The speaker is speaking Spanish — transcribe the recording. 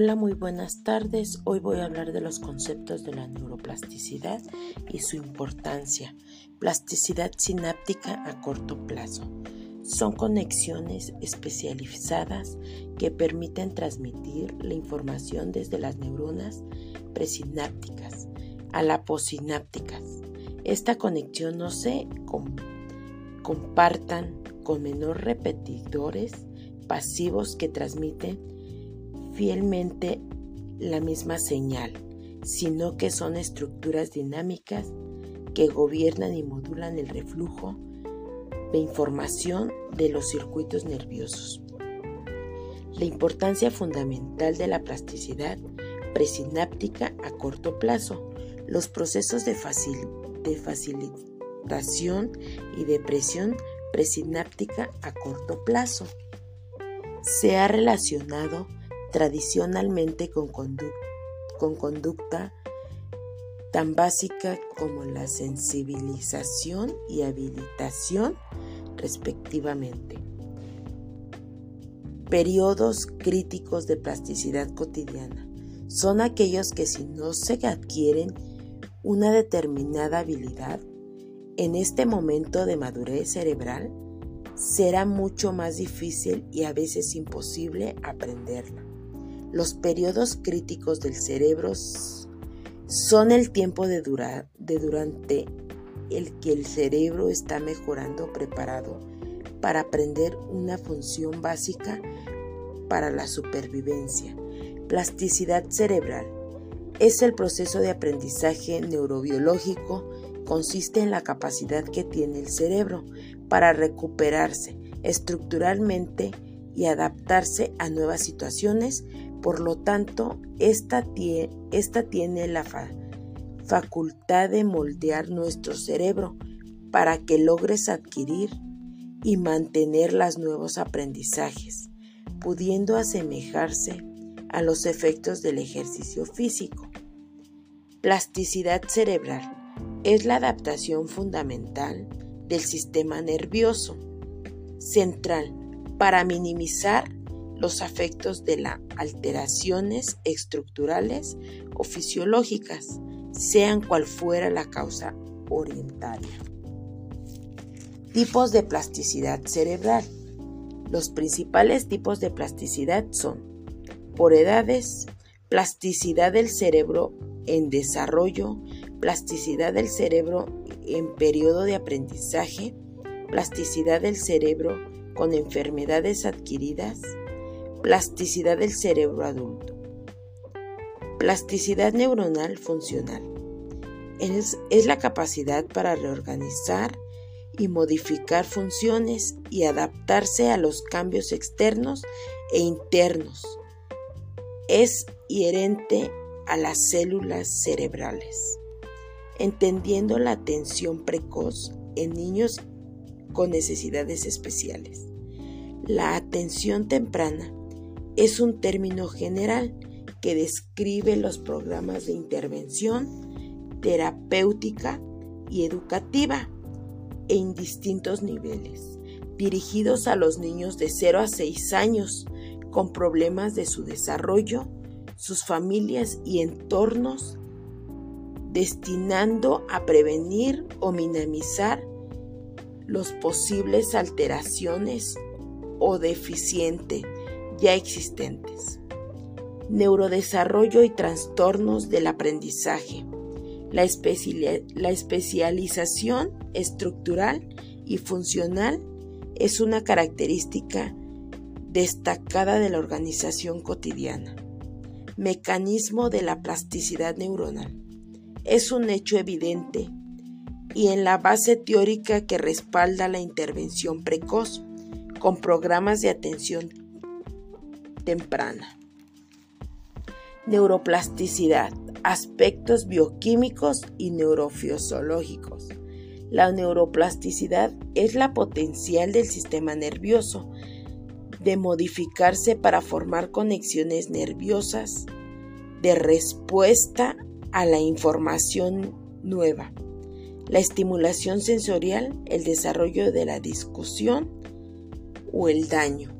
Hola, muy buenas tardes. Hoy voy a hablar de los conceptos de la neuroplasticidad y su importancia. Plasticidad sináptica a corto plazo. Son conexiones especializadas que permiten transmitir la información desde las neuronas presinápticas a las posinápticas. Esta conexión no se compartan con menor repetidores pasivos que transmiten fielmente la misma señal, sino que son estructuras dinámicas que gobiernan y modulan el reflujo de información de los circuitos nerviosos. La importancia fundamental de la plasticidad presináptica a corto plazo, los procesos de, facilitación y depresión presináptica a corto plazo. Se ha relacionado tradicionalmente con, con conducta tan básica como la sensibilización y habilitación respectivamente. Periodos críticos de plasticidad cotidiana son aquellos que si no se adquieren una determinada habilidad, en este momento de madurez cerebral, será mucho más difícil y a veces imposible aprenderla. Los periodos críticos del cerebro son el tiempo de, de durante el que el cerebro está mejorando preparado para aprender una función básica para la supervivencia. Plasticidad cerebral es el proceso de aprendizaje neurobiológico, consiste en la capacidad que tiene el cerebro para recuperarse estructuralmente y adaptarse a nuevas situaciones por lo tanto, esta, tiene la facultad de moldear nuestro cerebro para que logres adquirir y mantener los nuevos aprendizajes, pudiendo asemejarse a los efectos del ejercicio físico. Plasticidad cerebral es la adaptación fundamental del sistema nervioso central para minimizar los afectos de las alteraciones estructurales o fisiológicas, sean cual fuera la causa orientaria. Tipos de plasticidad cerebral. Los principales tipos de plasticidad son, por edades, plasticidad del cerebro en desarrollo, plasticidad del cerebro en periodo de aprendizaje, plasticidad del cerebro con enfermedades adquiridas, Plasticidad del cerebro adulto. Plasticidad neuronal funcional. Es, es, la capacidad para reorganizar y modificar funciones y adaptarse a los cambios externos e internos. Es inherente a las células cerebrales. Entendiendo la atención precoz en niños con necesidades especiales. La atención temprana es un término general que describe los programas de intervención terapéutica y educativa en distintos niveles, dirigidos a los niños de 0 a 6 años con problemas de su desarrollo, sus familias y entornos, destinando a prevenir o minimizar los posibles alteraciones o deficiente ya existentes. Neurodesarrollo y trastornos del aprendizaje. La, especialización estructural y funcional es una característica destacada de la organización cotidiana. Mecanismo de la plasticidad neuronal. Es un hecho evidente y en la base teórica que respalda la intervención precoz con programas de atención temprana. Neuroplasticidad, aspectos bioquímicos y neurofisiológicos. La neuroplasticidad es la potencial del sistema nervioso de modificarse para formar conexiones nerviosas de respuesta a la información nueva. La estimulación sensorial, el desarrollo de la discusión o el daño